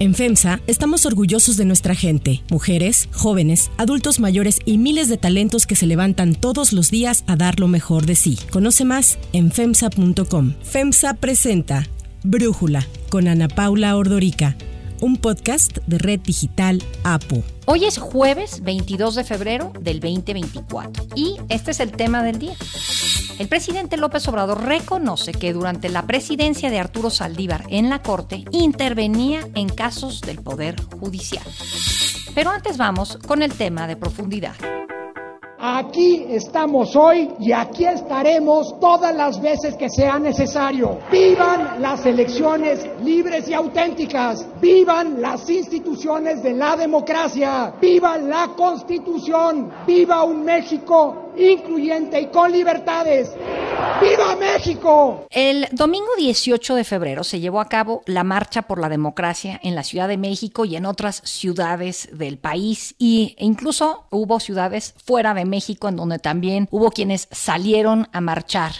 En FEMSA estamos orgullosos de nuestra gente, mujeres, jóvenes, adultos mayores y miles de talentos que se levantan todos los días a dar lo mejor de sí. Conoce más en FEMSA.com. FEMSA presenta Brújula con Ana Paula Ordorica un podcast de Red Digital APO. Hoy es jueves 22 de febrero del 2024 y este es el tema del día. El presidente López Obrador reconoce que durante la presidencia de Arturo Saldívar en la Corte intervenía en casos del Poder Judicial. Pero antes vamos con el tema de profundidad. Aquí estamos hoy y aquí estaremos todas las veces que sea necesario. Vivan las elecciones libres y auténticas. Vivan las instituciones de la democracia. Viva la Constitución. Viva un México incluyente y con libertades. ¡Viva México! El domingo 18 de febrero se llevó a cabo la Marcha por la Democracia en la Ciudad de México y en otras ciudades del país e incluso hubo ciudades fuera de México en donde también hubo quienes salieron a marchar.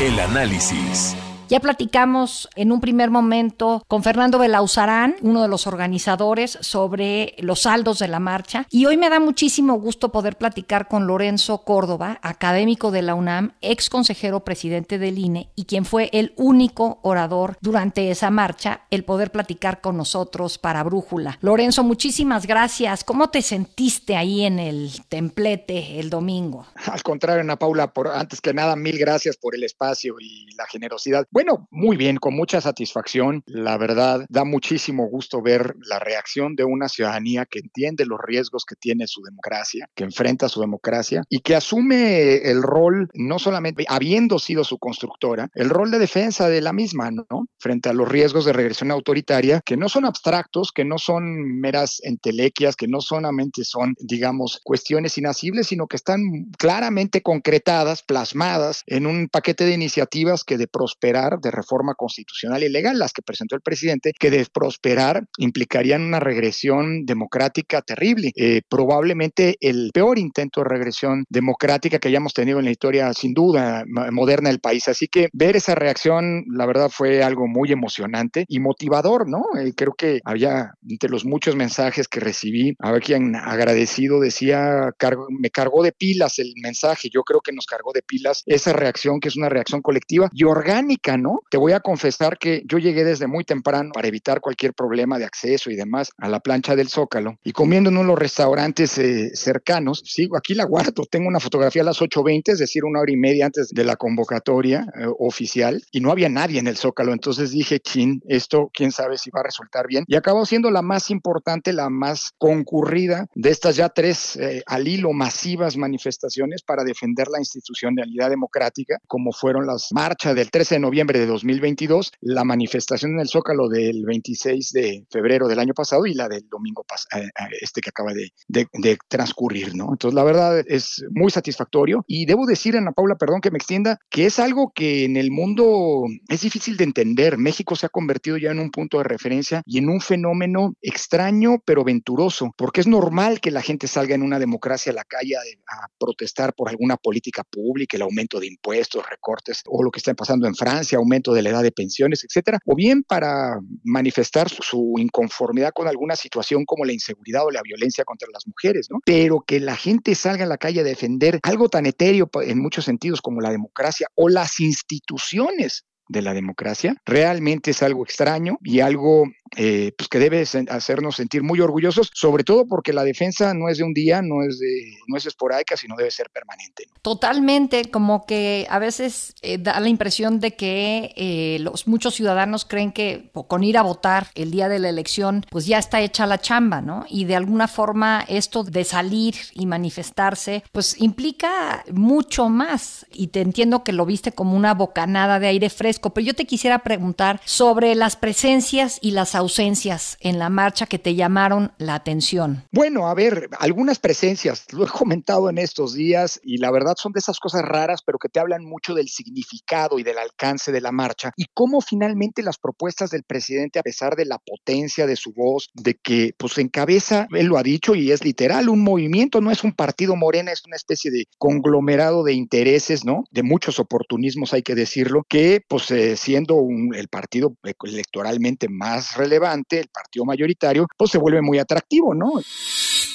El análisis. Ya platicamos en un primer momento con Fernando Belauzarán, uno de los organizadores, sobre los saldos de la marcha. Y hoy me da muchísimo gusto poder platicar con Lorenzo Córdoba, académico de la UNAM, ex consejero presidente del INE y quien fue el único orador durante esa marcha, el poder platicar con nosotros para Brújula. Lorenzo, muchísimas gracias. ¿Cómo te sentiste ahí en el templete el domingo? Al contrario, Ana Paula, por, antes que nada, mil gracias por el espacio y la generosidad. Bueno, muy bien, con mucha satisfacción. La verdad, da muchísimo gusto ver la reacción de una ciudadanía que entiende los riesgos que tiene su democracia, que enfrenta su democracia y que asume el rol, no solamente habiendo sido su constructora, el rol de defensa de la misma, ¿no? Frente a los riesgos de regresión autoritaria, que no son abstractos, que no son meras entelequias, que no solamente son, digamos, cuestiones inasibles, sino que están claramente concretadas, plasmadas en un paquete de iniciativas que de prosperar de reforma constitucional y legal, las que presentó el presidente, que de prosperar implicarían una regresión democrática terrible, eh, probablemente el peor intento de regresión democrática que hayamos tenido en la historia, sin duda, moderna del país. Así que ver esa reacción, la verdad, fue algo muy emocionante y motivador, ¿no? Eh, creo que había, entre los muchos mensajes que recibí, ver quien agradecido decía, me cargó de pilas el mensaje, yo creo que nos cargó de pilas esa reacción, que es una reacción colectiva y orgánica, ¿no? Te voy a confesar que yo llegué desde muy temprano para evitar cualquier problema de acceso y demás a la plancha del Zócalo y comiendo en uno de los restaurantes eh, cercanos, sigo aquí la guardo, tengo una fotografía a las 8.20, es decir, una hora y media antes de la convocatoria eh, oficial y no había nadie en el Zócalo, entonces dije, chin, esto quién sabe si va a resultar bien y acabó siendo la más importante, la más concurrida de estas ya tres eh, al hilo masivas manifestaciones para defender la institucionalidad democrática, como fueron las marchas del 13 de noviembre de 2022, la manifestación en el Zócalo del 26 de febrero del año pasado y la del domingo eh, eh, este que acaba de, de, transcurrir, ¿no? Entonces, la verdad es muy satisfactorio y debo decir, Ana Paula, perdón que me extienda, que es algo que en el mundo es difícil de entender. México se ha convertido ya en un punto de referencia y en un fenómeno extraño pero venturoso, porque es normal que la gente salga en una democracia a la calle a, a protestar por alguna política pública, el aumento de impuestos, recortes o lo que está pasando en Francia aumento de la edad de pensiones, etcétera, o bien para manifestar su, inconformidad con alguna situación como la inseguridad o la violencia contra las mujeres, ¿no? Pero que la gente salga a la calle a defender algo tan etéreo en muchos sentidos como la democracia o las instituciones de la democracia, realmente es algo extraño y algo eh, pues que debe hacernos sentir muy orgullosos, sobre todo porque la defensa no es de un día, no es, de, no es esporádica, sino debe ser permanente. Totalmente, como que a veces eh, da la impresión de que eh, los muchos ciudadanos creen que con ir a votar el día de la elección, pues ya está hecha la chamba, ¿no? Y de alguna forma esto de salir y manifestarse, pues implica mucho más. Y te entiendo que lo viste como una bocanada de aire fresco, pero yo te quisiera preguntar sobre las presencias y las ausencias en la marcha que te llamaron la atención? Bueno, a ver, algunas presencias, lo he comentado en estos días y la verdad son de esas cosas raras, pero que te hablan mucho del significado y del alcance de la marcha y cómo finalmente las propuestas del presidente, a pesar de la potencia de su voz, de que pues encabeza, él lo ha dicho y es literal, un movimiento, no es un partido morena, es una especie de conglomerado de intereses, ¿no? De muchos oportunismos, hay que decirlo, que pues eh, siendo un, el partido electoralmente más relevante, relevante, el partido mayoritario, pues se vuelve muy atractivo, ¿no?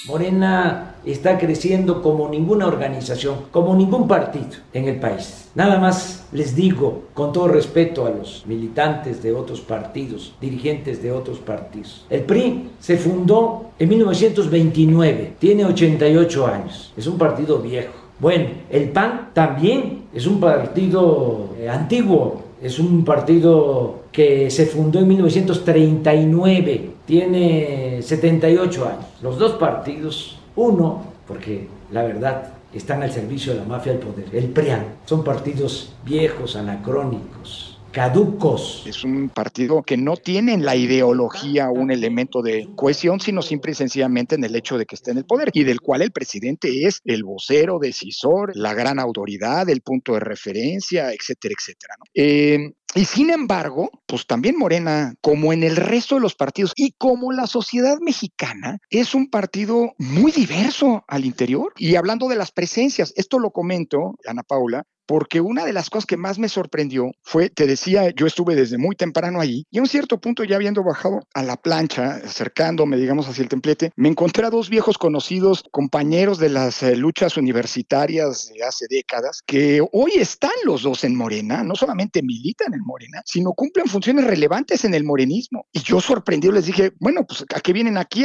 Morena está creciendo como ninguna organización, como ningún partido en el país. Nada más les digo, con todo respeto a los militantes de otros partidos, dirigentes de otros partidos, el PRI se fundó en 1929, tiene 88 años, es un partido viejo. Bueno, el PAN también es un partido eh, antiguo, es un partido que se fundó en 1939, tiene 78 años. Los dos partidos, uno, porque la verdad están al servicio de la mafia del poder, el PRIAN, son partidos viejos, anacrónicos, caducos. Es un partido que no tiene en la ideología un elemento de cohesión, sino simple y sencillamente en el hecho de que esté en el poder y del cual el presidente es el vocero, decisor, la gran autoridad, el punto de referencia, etcétera, etcétera. Eh, y sin embargo, pues también Morena, como en el resto de los partidos y como la sociedad mexicana, es un partido muy diverso al interior. Y hablando de las presencias, esto lo comento, Ana Paula, porque una de las cosas que más me sorprendió fue, te decía, yo estuve desde muy temprano ahí y a un cierto punto ya habiendo bajado a la plancha, acercándome, digamos, hacia el templete, me encontré a dos viejos conocidos, compañeros de las eh, luchas universitarias de hace décadas, que hoy están los dos en Morena, no solamente militan en Morena, sino cumplen funciones relevantes en el morenismo. Y yo sorprendido les dije, bueno, pues ¿a qué vienen aquí?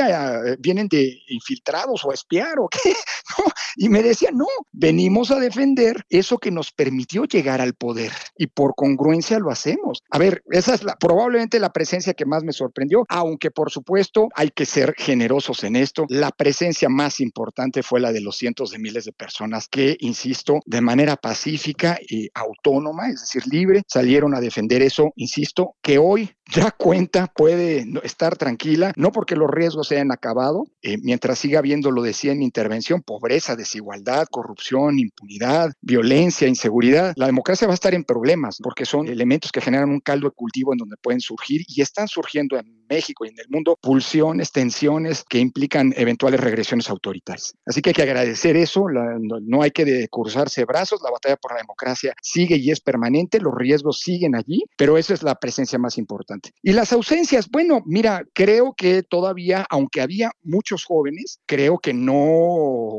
¿Vienen de infiltrados o a espiar o qué? Y me decían, no, venimos a defender eso que nos permitió llegar al poder y por congruencia lo hacemos. A ver, esa es la, probablemente la presencia que más me sorprendió, aunque por supuesto hay que ser generosos en esto. La presencia más importante fue la de los cientos de miles de personas que, insisto, de manera pacífica y autónoma, es decir, libre, salieron a defender eso, insisto, que hoy ya cuenta, puede estar tranquila, no porque los riesgos se hayan acabado, eh, mientras siga habiendo, lo decía en mi intervención, pobreza, desigualdad, corrupción, impunidad, violencia, inseguridad, la democracia va a estar en problemas porque son elementos que generan un caldo de cultivo en donde pueden surgir y están surgiendo en México y en el mundo pulsiones, tensiones que implican eventuales regresiones autoritarias. Así que hay que agradecer eso, no, hay que cruzarse brazos, la batalla por la democracia sigue y es permanente, los riesgos siguen allí, pero esa es la presencia más importante. Y las ausencias, bueno, mira, creo que todavía, aunque había muchos jóvenes, creo que no,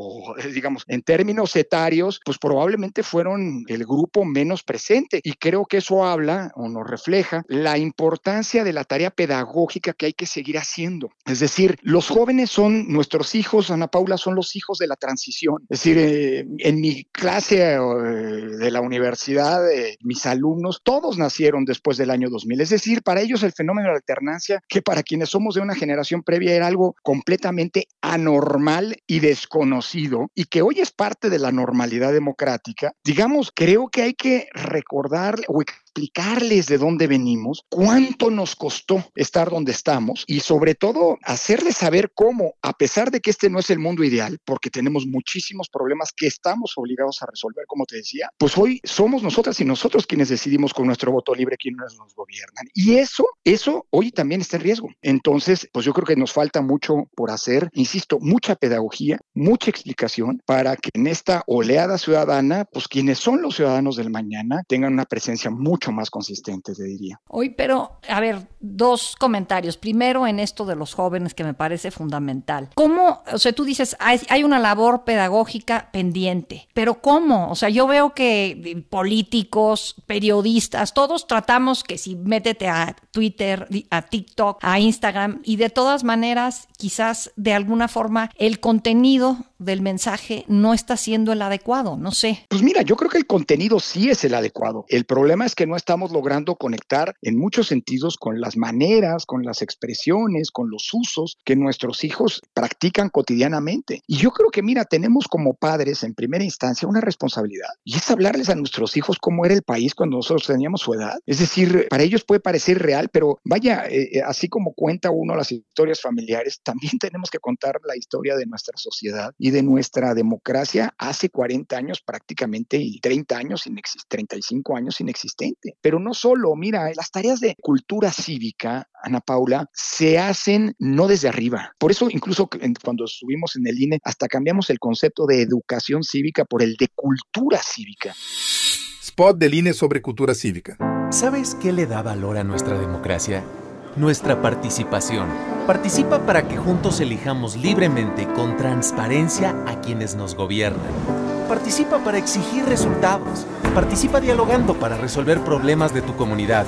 digamos, en términos etarios, pues probablemente fueron el grupo menos presente y creo que eso habla o nos refleja la importancia de la tarea pedagógica que hay que seguir haciendo. Es decir, los jóvenes son nuestros hijos, Ana Paula, son los hijos de la transición. Es decir, eh, en mi clase eh, de la universidad, mis alumnos, todos nacieron después del año 2000. Es decir, para ellos el fenómeno de la alternancia, que para quienes somos de una generación previa era algo completamente anormal y desconocido, y que hoy es parte de la normalidad democrática, digamos, creo que hay que recordar o explicarles de dónde venimos, cuánto nos costó estar donde estamos y sobre todo hacerles saber cómo, a pesar de que este no es el mundo ideal, porque tenemos muchísimos problemas que estamos obligados a resolver, como te decía, pues hoy somos nosotras y nosotros quienes decidimos con nuestro voto libre quiénes nos gobiernan. Y eso, eso hoy también está en riesgo. Entonces, pues yo creo que nos falta mucho por hacer, insisto, mucha pedagogía, mucha explicación para que en esta oleada ciudadana, pues quienes son los ciudadanos del mañana tengan una presencia mucho más consistente, te diría. Hoy, pero, a ver, dos comentarios. Primero, en esto de los jóvenes, que me parece fundamental. ¿Cómo, o sea, tú dices, hay, hay una labor pedagógica pendiente, pero ¿cómo? O sea, yo veo que políticos, periodistas, todos tratamos que si métete a Twitter, a TikTok, a Instagram, y de todas maneras, quizás de alguna forma, el contenido del mensaje no está siendo el adecuado, no sé. Pues mira, yo creo que el contenido sí es el adecuado. El problema es que no estamos logrando conectar en muchos sentidos con las maneras, con las expresiones, con los usos que nuestros hijos practican cotidianamente. Y yo creo que, mira, tenemos como padres en primera instancia una responsabilidad y es hablarles a nuestros hijos cómo era el país cuando nosotros teníamos su edad. Es decir, para ellos puede parecer real, pero vaya, eh, eh, así como cuenta uno las historias familiares, también tenemos que contar la historia de nuestra sociedad de nuestra democracia hace 40 años prácticamente y 30 años, 35 años inexistente. Pero no solo, mira, las tareas de cultura cívica, Ana Paula, se hacen no desde arriba. Por eso incluso cuando subimos en el INE, hasta cambiamos el concepto de educación cívica por el de cultura cívica. Spot del INE sobre cultura cívica. ¿Sabes qué le da valor a nuestra democracia? Nuestra participación. Participa para que juntos elijamos libremente con transparencia a quienes nos gobiernan. Participa para exigir resultados. Participa dialogando para resolver problemas de tu comunidad.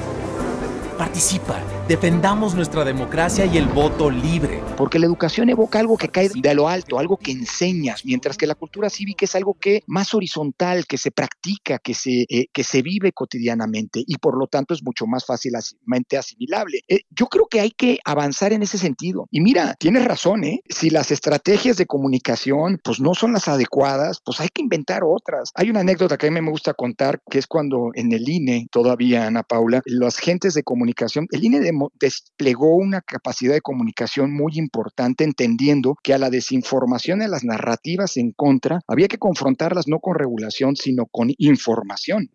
Participa, defendamos nuestra democracia y el voto libre. Porque la educación evoca algo que cae de lo alto, algo que enseñas, mientras que la cultura cívica es algo que más horizontal, que se practica, que se, eh, que se vive cotidianamente y por lo tanto es mucho más fácilmente asimilable. Eh, yo creo que hay que avanzar en ese sentido. Y mira, tienes razón, ¿eh? Si las estrategias de comunicación pues no son las adecuadas, pues hay que inventar otras. Hay una anécdota que a mí me gusta contar, que es cuando en el INE, todavía Ana Paula, los agentes de comunicación el INE desplegó una capacidad de comunicación muy importante, entendiendo que a la desinformación, a las narrativas en contra, había que confrontarlas no con regulación, sino con información.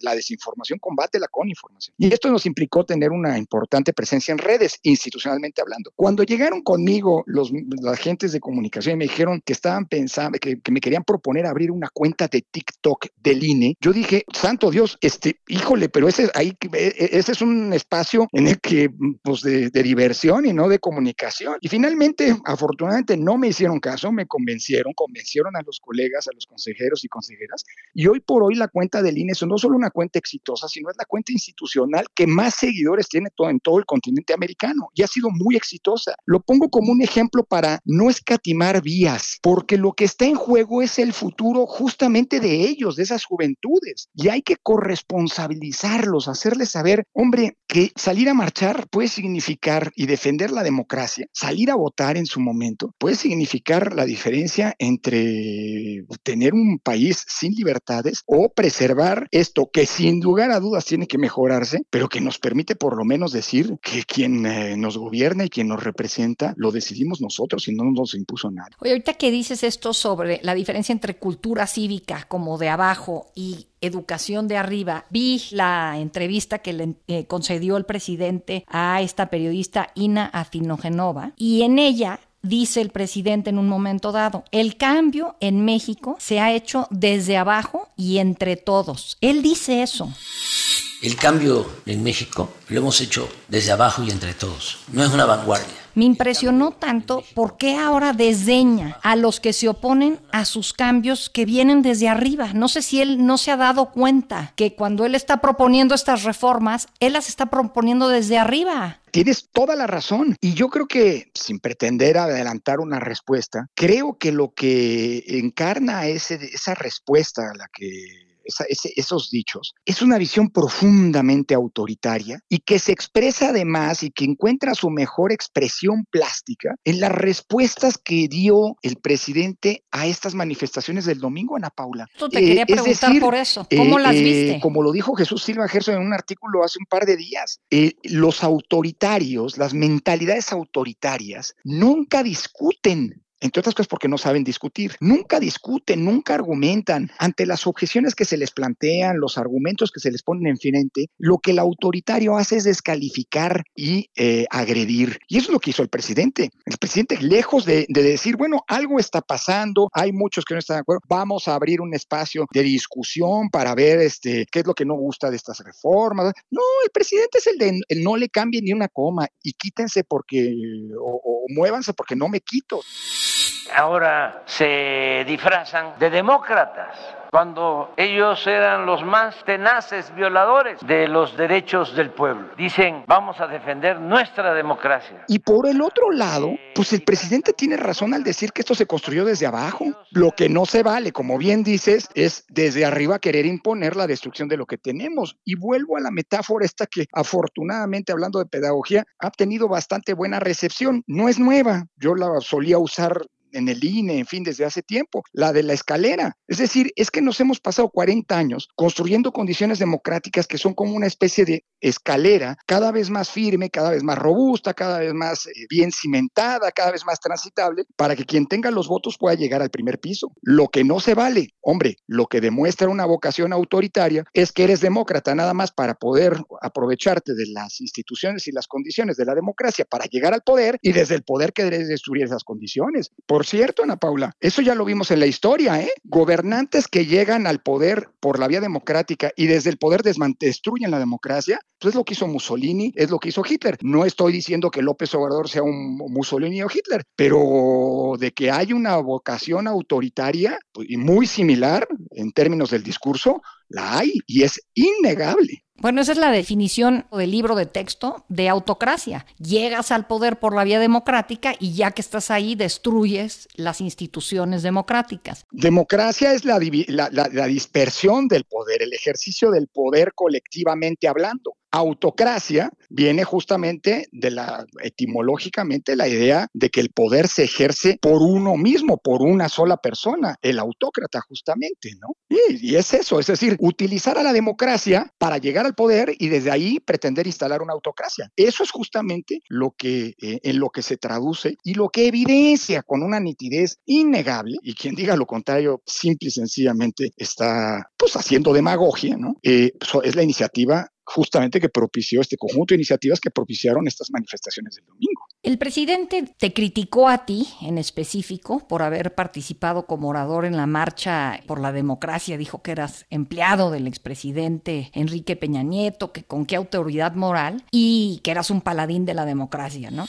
La desinformación combate la con información. Y esto nos implicó tener una importante presencia en redes, institucionalmente hablando. Cuando llegaron conmigo los, agentes de comunicación y me dijeron que estaban pensando, que, que me querían proponer abrir una cuenta de TikTok del INE, yo dije, santo Dios, este, híjole, pero ese, ahí, e, e, ese es un espacio en el que, pues, de, diversión y no de comunicación. Y finalmente, afortunadamente, no me hicieron caso, me convencieron, convencieron a los colegas, a los consejeros y consejeras. Y hoy por hoy la cuenta del INE es no solo una cuenta exitosa, sino es la cuenta institucional que más seguidores tiene todo, en todo el continente americano y ha sido muy exitosa. Lo pongo como un ejemplo para no escatimar vías, porque lo que está en juego es el futuro justamente de ellos, de esas juventudes. Y hay que corresponsabilizarlos, hacerles saber, hombre, que salir a marchar puede significar y defender la democracia, salir a votar en su momento, puede significar la diferencia entre tener un país sin libertades o preservar esto que sin lugar a dudas tiene que mejorarse, pero que nos permite por lo menos decir que quien eh, nos gobierna y quien nos representa lo decidimos nosotros y no nos impuso nada. Oye, ahorita que dices esto sobre la diferencia entre cultura cívica como de abajo y educación de arriba. Vi la entrevista que le eh, concedió el presidente a esta periodista Ina Afinogenova y en ella dice el presidente en un momento dado, el cambio en México se ha hecho desde abajo y entre todos. Él dice eso. El cambio en México lo hemos hecho desde abajo y entre todos. No es una vanguardia me impresionó tanto por qué ahora desdeña a los que se oponen a sus cambios que vienen desde arriba. No sé si él no se ha dado cuenta que cuando él está proponiendo estas reformas, él las está proponiendo desde arriba. Tienes toda la razón. Y yo creo que, sin pretender adelantar una respuesta, creo que lo que encarna ese, esa respuesta a la que esos dichos, es una visión profundamente autoritaria y que se expresa además y que encuentra su mejor expresión plástica en las respuestas que dio el presidente a estas manifestaciones del domingo, Ana Paula. Tú te quería eh, preguntar por eso. ¿Cómo las eh, viste? como lo dijo Jesús Silva Gerson en un artículo hace un par de días, eh, los autoritarios, las mentalidades autoritarias, nunca discuten entre otras cosas porque no saben discutir. Nunca discuten, nunca argumentan. Ante las objeciones que se les plantean, los argumentos que se les ponen en frente, lo que el autoritario hace es descalificar y eh, agredir. Y eso es lo que hizo el presidente. El presidente, lejos de, decir, bueno, algo está pasando, hay muchos que no están de acuerdo, vamos a abrir un espacio de discusión para ver este, qué es lo que no gusta de estas reformas. No, el presidente es el de no le cambien ni una coma y quítense porque, o muévanse porque no me quito ahora se disfrazan de demócratas cuando ellos eran los más tenaces violadores de los derechos del pueblo. Dicen, vamos a defender nuestra democracia. Y por el otro lado, pues el presidente tiene razón al decir que esto se construyó desde abajo. Lo que no se vale, como bien dices, es desde arriba querer imponer la destrucción de lo que tenemos. Y vuelvo a la metáfora esta que afortunadamente, hablando de pedagogía, ha tenido bastante buena recepción. No es nueva, yo la solía usar en el INE, en fin, desde hace tiempo, la de la escalera. Es decir, es que nos hemos pasado 40 años construyendo condiciones democráticas que son como una especie de escalera cada vez más firme, cada vez más robusta, cada vez más eh, bien cimentada, cada vez más transitable, para que quien tenga los votos pueda llegar al primer piso. Lo que no se vale, hombre, lo que demuestra una vocación autoritaria es que eres demócrata nada más para poder aprovecharte de las instituciones y las condiciones de la democracia para llegar al poder y desde el poder querer destruir esas condiciones. Por Por cierto, Ana Paula, eso ya lo vimos en la historia, ¿eh? Gobernantes que llegan al poder por la vía democrática y desde el poder destruyen la democracia, pues es lo que hizo Mussolini, es lo que hizo Hitler. No estoy diciendo que López Obrador sea un Mussolini o Hitler, pero de que hay una vocación autoritaria pues, y muy similar en términos del discurso, la hay y es innegable. Bueno, esa es la definición del libro de texto de autocracia. Llegas al poder por la vía democrática y ya que estás ahí destruyes las instituciones democráticas. Democracia es la, la dispersión del poder, el ejercicio del poder colectivamente hablando. Autocracia viene justamente de la, etimológicamente, la idea de que el poder se ejerce por uno mismo, por una sola persona, el autócrata justamente, ¿no? Y, es eso, es decir, utilizar a la democracia para llegar al poder y desde ahí pretender instalar una autocracia. Eso es justamente lo que, eh, en lo que se traduce y lo que evidencia con una nitidez innegable, y quien diga lo contrario, simple y sencillamente está pues haciendo demagogia, ¿no? Eh, es la iniciativa justamente que propició este conjunto de iniciativas que propiciaron estas manifestaciones del domingo. El presidente te criticó a ti en específico por haber participado como orador en la marcha por la democracia. Dijo que eras empleado del expresidente Enrique Peña Nieto, que con qué autoridad moral y que eras un paladín de la democracia, ¿no?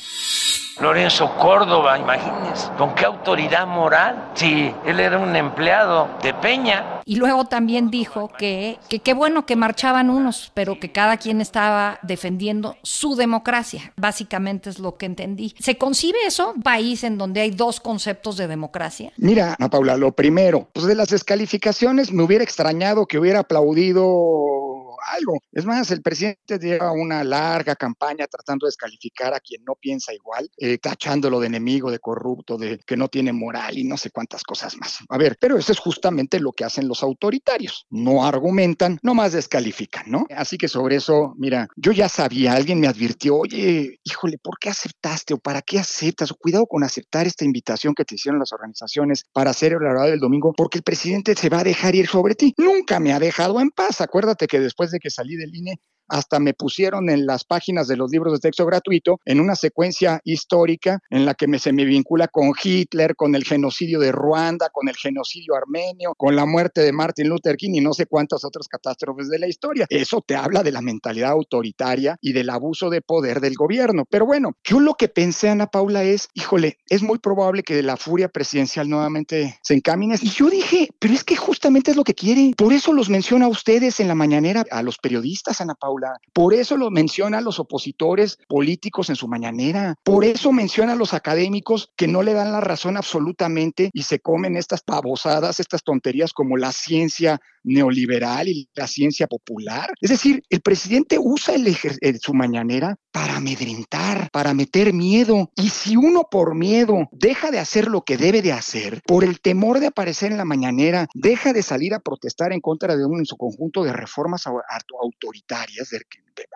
Lorenzo Córdoba, imagínense, con qué autoridad moral, si él era un empleado de Peña. Y luego también dijo que qué bueno que marchaban unos, pero que cada quien estaba defendiendo su democracia. Básicamente es lo que entendí. ¿Se concibe eso, un país en donde hay dos conceptos de democracia? Mira, Ana Paula, lo primero, pues de las descalificaciones me hubiera extrañado que hubiera aplaudido algo. Es más, el presidente lleva una larga campaña tratando de descalificar a quien no piensa igual, eh, tachándolo de enemigo, de corrupto, de que no tiene moral y no sé cuántas cosas más. A ver, pero eso es justamente lo que hacen los autoritarios. No argumentan, nomás descalifican, ¿no? Así que sobre eso, mira, yo ya sabía, alguien me advirtió, oye, híjole, ¿por qué aceptaste o para qué aceptas? Cuidado con aceptar esta invitación que te hicieron las organizaciones para hacer el horario del domingo, porque el presidente se va a dejar ir sobre ti. Nunca me ha dejado en paz. Acuérdate que después de que salí del INE, hasta me pusieron en las páginas de los libros de texto gratuito en una secuencia histórica en la que me, se me vincula con Hitler, con el genocidio de Ruanda, con el genocidio armenio, con la muerte de Martin Luther King y no sé cuántas otras catástrofes de la historia. Eso te habla de la mentalidad autoritaria y del abuso de poder del gobierno. Pero bueno, yo lo que pensé, Ana Paula, es, híjole, es muy probable que la furia presidencial nuevamente se encamine. Y yo dije, pero es que justamente es lo que quiere. Por eso los menciona a ustedes en la mañanera, a los periodistas, Ana Paula por eso lo mencionan los opositores políticos en su mañanera. Por eso menciona a los académicos que no le dan la razón absolutamente y se comen estas pavosadas, estas tonterías como la ciencia neoliberal y la ciencia popular. Es decir, el presidente usa el su mañanera para amedrentar, para meter miedo. Y si uno por miedo deja de hacer lo que debe de hacer, por el temor de aparecer en la mañanera, deja de salir a protestar en contra de uno en su conjunto de reformas autoritarias,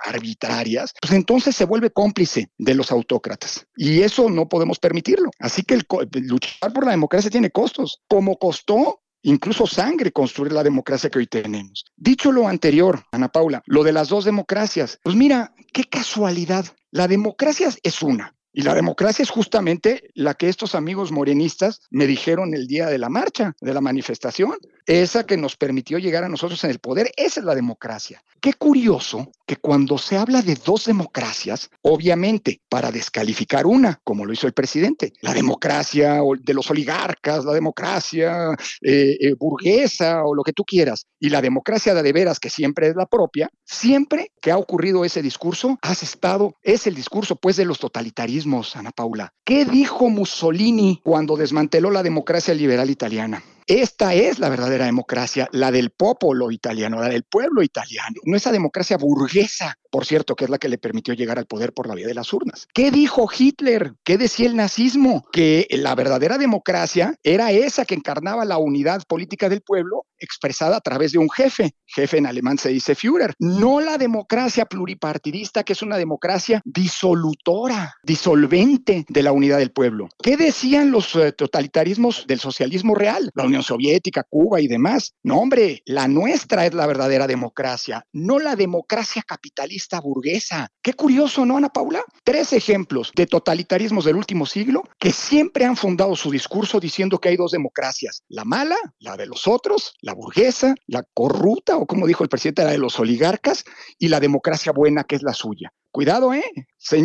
arbitrarias, pues entonces se vuelve cómplice de los autócratas. Y eso no podemos permitirlo. Así que luchar por la democracia tiene costos, como costó incluso sangre construir la democracia que hoy tenemos. Dicho lo anterior, Ana Paula, lo de las dos democracias, pues mira, qué casualidad. La democracia es una, y la democracia es justamente la que estos amigos morenistas me dijeron el día de la marcha, de la manifestación, esa que nos permitió llegar a nosotros en el poder, esa es la democracia. Qué curioso que cuando se habla de dos democracias, obviamente para descalificar una, como lo hizo el presidente, la democracia de los oligarcas, la democracia eh, eh, burguesa o lo que tú quieras, y la democracia de, veras, que siempre es la propia, siempre que ha ocurrido ese discurso, has estado, es el discurso pues de los totalitarismos Ana Paula. ¿Qué dijo Mussolini cuando desmanteló la democracia liberal italiana? Esta es la verdadera democracia, la del popolo italiano, la del pueblo italiano, no esa democracia burguesa, por cierto, que es la que le permitió llegar al poder por la vía de las urnas. ¿Qué dijo Hitler? ¿Qué decía el nazismo? Que la verdadera democracia era esa que encarnaba la unidad política del pueblo expresada a través de un jefe. Jefe en alemán se dice Führer. No la democracia pluripartidista, que es una democracia disolutora, disolvente de la unidad del pueblo. ¿Qué decían los eh, totalitarismos del socialismo real? La Unión Soviética, Cuba y demás. No, hombre, la nuestra es la verdadera democracia, no la democracia capitalista lista burguesa. Qué curioso, ¿no, Ana Paula? Tres ejemplos de totalitarismos del último siglo que siempre han fundado su discurso diciendo que hay dos democracias, la mala, la de los otros, la burguesa, la corrupta, o como dijo el presidente, la de los oligarcas, y la democracia buena, que es la suya. Cuidado, ¿eh?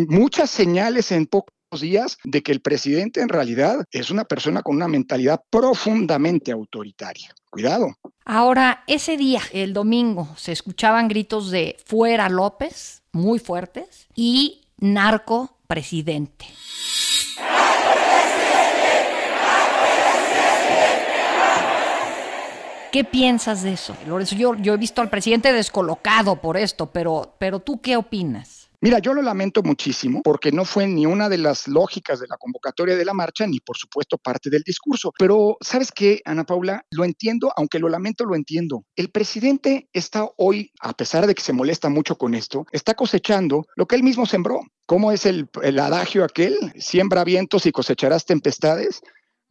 muchas señales en pocos días de que el presidente en realidad es una persona con una mentalidad profundamente autoritaria. Cuidado. Ahora, ese día, el domingo, se escuchaban gritos de fuera López, muy fuertes, y narco presidente. ¿Qué piensas de eso, Lorenzo? Yo, he visto al presidente descolocado por esto, pero, pero tú qué opinas? Mira, yo lo lamento muchísimo porque no fue ni una de las lógicas de la convocatoria de la marcha, ni por supuesto parte del discurso. Pero, ¿sabes qué, Ana Paula? Lo entiendo, aunque lo lamento, lo entiendo. El presidente está hoy, a pesar de que se molesta mucho con esto, está cosechando lo que él mismo sembró. ¿Cómo es el, el adagio aquel? Siembra vientos y cosecharás tempestades.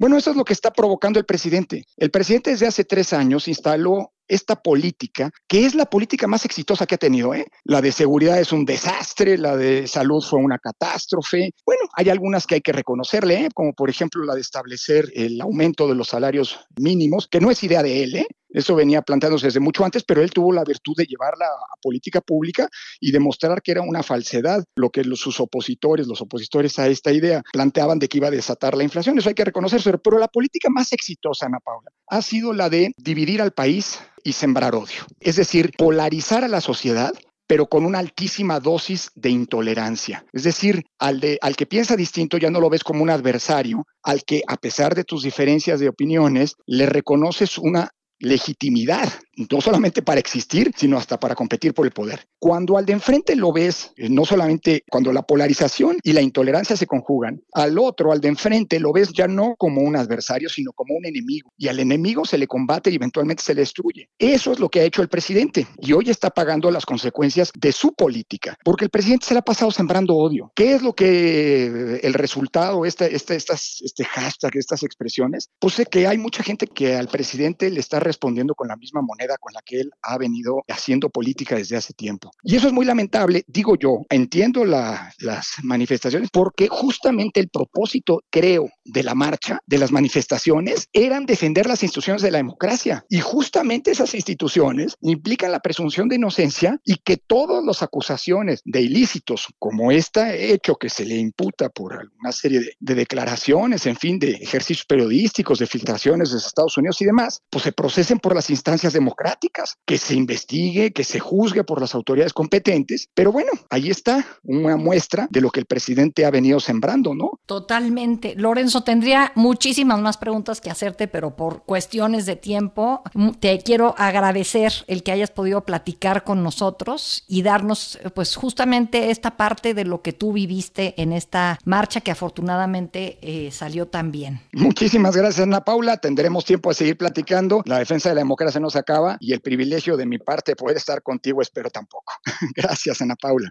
Bueno, eso es lo que está provocando el presidente. El presidente desde hace tres años instaló esta política, que es la política más exitosa que ha tenido. ¿eh? La de seguridad es un desastre, la de salud fue una catástrofe. Bueno, hay algunas que hay que reconocerle, ¿eh? como por ejemplo la de establecer el aumento de los salarios mínimos, que no es idea de él, ¿eh? Eso venía planteándose desde mucho antes, pero él tuvo la virtud de llevarla a política pública y demostrar que era una falsedad lo que sus opositores, los opositores a esta idea, planteaban de que iba a desatar la inflación. Eso hay que reconocerse. Pero la política más exitosa, Ana Paula, ha sido la de dividir al país y sembrar odio. Es decir, polarizar a la sociedad pero con una altísima dosis de intolerancia. Es decir, al, de, al que piensa distinto ya no lo ves como un adversario, al que a pesar de tus diferencias de opiniones, le reconoces una legitimidad, no solamente para existir, sino hasta para competir por el poder. Cuando al de enfrente lo ves, eh, no solamente cuando la polarización y la intolerancia se conjugan, al otro, al de enfrente, lo ves ya no como un adversario, sino como un enemigo. Y al enemigo se le combate y eventualmente se le destruye. Eso es lo que ha hecho el presidente y hoy está pagando las consecuencias de su política, porque el presidente se le ha pasado sembrando odio. ¿Qué es lo que eh, el resultado, este, este, estas, este hashtag, estas expresiones? Pues sé que hay mucha gente que al presidente le está respondiendo con la misma moneda con la que él ha venido haciendo política desde hace tiempo. Y eso es muy lamentable, digo yo, entiendo las manifestaciones porque justamente el propósito, creo, de la marcha, de las manifestaciones, eran defender las instituciones de la democracia. Y justamente esas instituciones implican la presunción de inocencia y que todas las acusaciones de ilícitos, como este hecho que se le imputa por una serie de, de declaraciones, en fin, de ejercicios periodísticos, de filtraciones de Estados Unidos y demás, pues se por las instancias democráticas, que se investigue, que se juzgue por las autoridades competentes. Pero bueno, ahí está una muestra de lo que el presidente ha venido sembrando, ¿no? Totalmente. Lorenzo, tendría muchísimas más preguntas que hacerte, pero por cuestiones de tiempo, te quiero agradecer el que hayas podido platicar con nosotros y darnos, pues, justamente esta parte de lo que tú viviste en esta marcha que afortunadamente eh, salió tan bien. Muchísimas gracias, Ana Paula. Tendremos tiempo de seguir platicando. La defensa de la democracia no se acaba y el privilegio de mi parte poder estar contigo espero tampoco. Gracias, Ana Paula.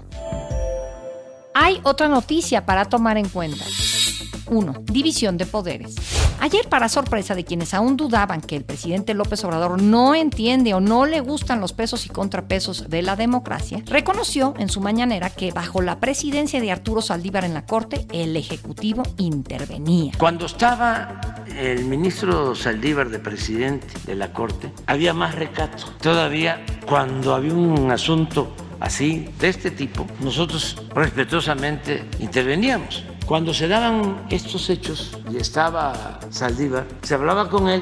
Hay otra noticia para tomar en cuenta. 1. División de poderes. Ayer, para sorpresa de quienes aún dudaban que el presidente López Obrador no entiende o no le gustan los pesos y contrapesos de la democracia, reconoció en su mañanera que bajo la presidencia de Arturo Saldívar en la Corte, el Ejecutivo intervenía. Cuando estaba el ministro Saldívar de presidente de la Corte, había más recato. Todavía cuando había un asunto así, de este tipo, nosotros respetuosamente interveníamos. Cuando se daban estos hechos y estaba Saldívar, se hablaba con él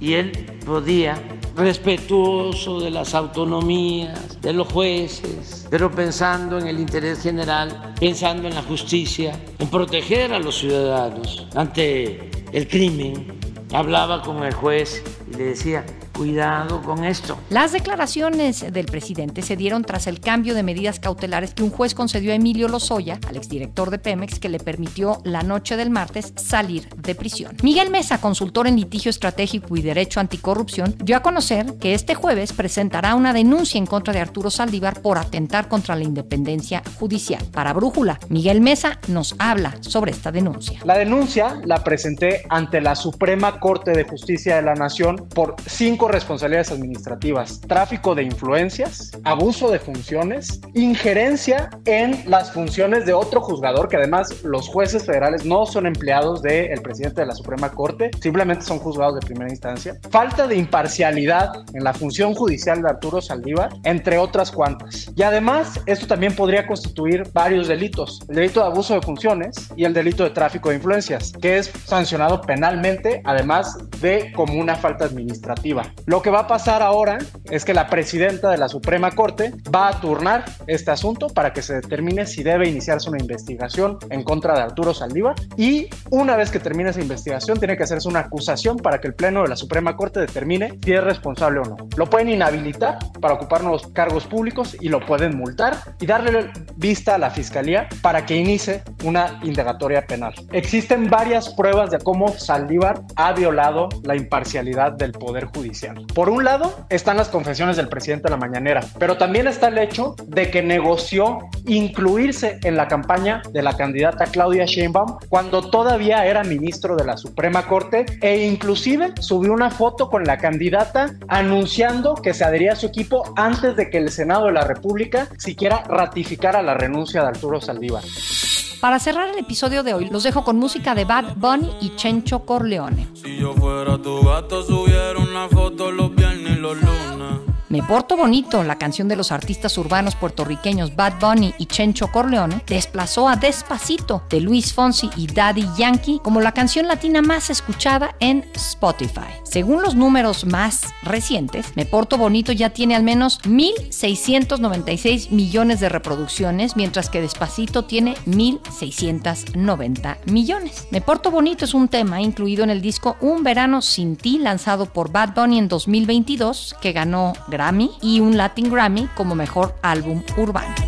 y él podía, respetuoso de las autonomías, de los jueces, pero pensando en el interés general, pensando en la justicia, en proteger a los ciudadanos ante el crimen, hablaba con el juez y le decía, cuidado con esto. Las declaraciones del presidente se dieron tras el cambio de medidas cautelares que un juez concedió a Emilio Lozoya, al exdirector de Pemex, que le permitió la noche del martes salir de prisión. Miguel Mesa, consultor en litigio estratégico y derecho anticorrupción, dio a conocer que este jueves presentará una denuncia en contra de Arturo Saldívar por atentar contra la independencia judicial. Para Brújula, Miguel Mesa nos habla sobre esta denuncia. La denuncia la presenté ante la Suprema Corte de Justicia de la Nación por cinco responsabilidades administrativas. Tráfico de influencias, abuso de funciones, injerencia en las funciones de otro juzgador, que además los jueces federales no son empleados del presidente de la Suprema Corte, simplemente son juzgados de primera instancia. Falta de imparcialidad en la función judicial de Arturo Saldívar, entre otras cuantas. Y además, esto también podría constituir varios delitos. El delito de abuso de funciones y el delito de tráfico de influencias, que es sancionado penalmente, además de como una falta administrativa. Lo que va a pasar ahora es que la presidenta de la Suprema Corte va a turnar este asunto para que se determine si debe iniciarse una investigación en contra de Arturo Saldívar y una vez que termine esa investigación tiene que hacerse una acusación para que el Pleno de la Suprema Corte determine si es responsable o no. Lo pueden inhabilitar para ocupar nuevos cargos públicos y lo pueden multar y darle vista a la Fiscalía para que inicie una indagatoria penal. Existen varias pruebas de cómo Saldívar ha violado la imparcialidad del Poder Judicial. Por un lado están las confesiones del presidente de la mañanera, pero también está el hecho de que negoció incluirse en la campaña de la candidata Claudia Sheinbaum cuando todavía era ministro de la Suprema Corte e inclusive subió una foto con la candidata anunciando que se adhería a su equipo antes de que el Senado de la República siquiera ratificara la renuncia de Arturo Saldívar. Para cerrar el episodio de hoy, los dejo con música de Bad Bunny y Chencho Corleone. Si yo fuera tu gato, subiera una foto los. Me Porto Bonito, la canción de los artistas urbanos puertorriqueños Bad Bunny y Chencho Corleone, desplazó a Despacito de Luis Fonsi y Daddy Yankee como la canción latina más escuchada en Spotify. Según los números más recientes, Me Porto Bonito ya tiene al menos 1.696 millones de reproducciones, mientras que Despacito tiene 1.690 millones. Me Porto Bonito es un tema incluido en el disco Un Verano Sin Ti, lanzado por Bad Bunny en 2022, que ganó Grammy y un Latin Grammy como mejor álbum urbano.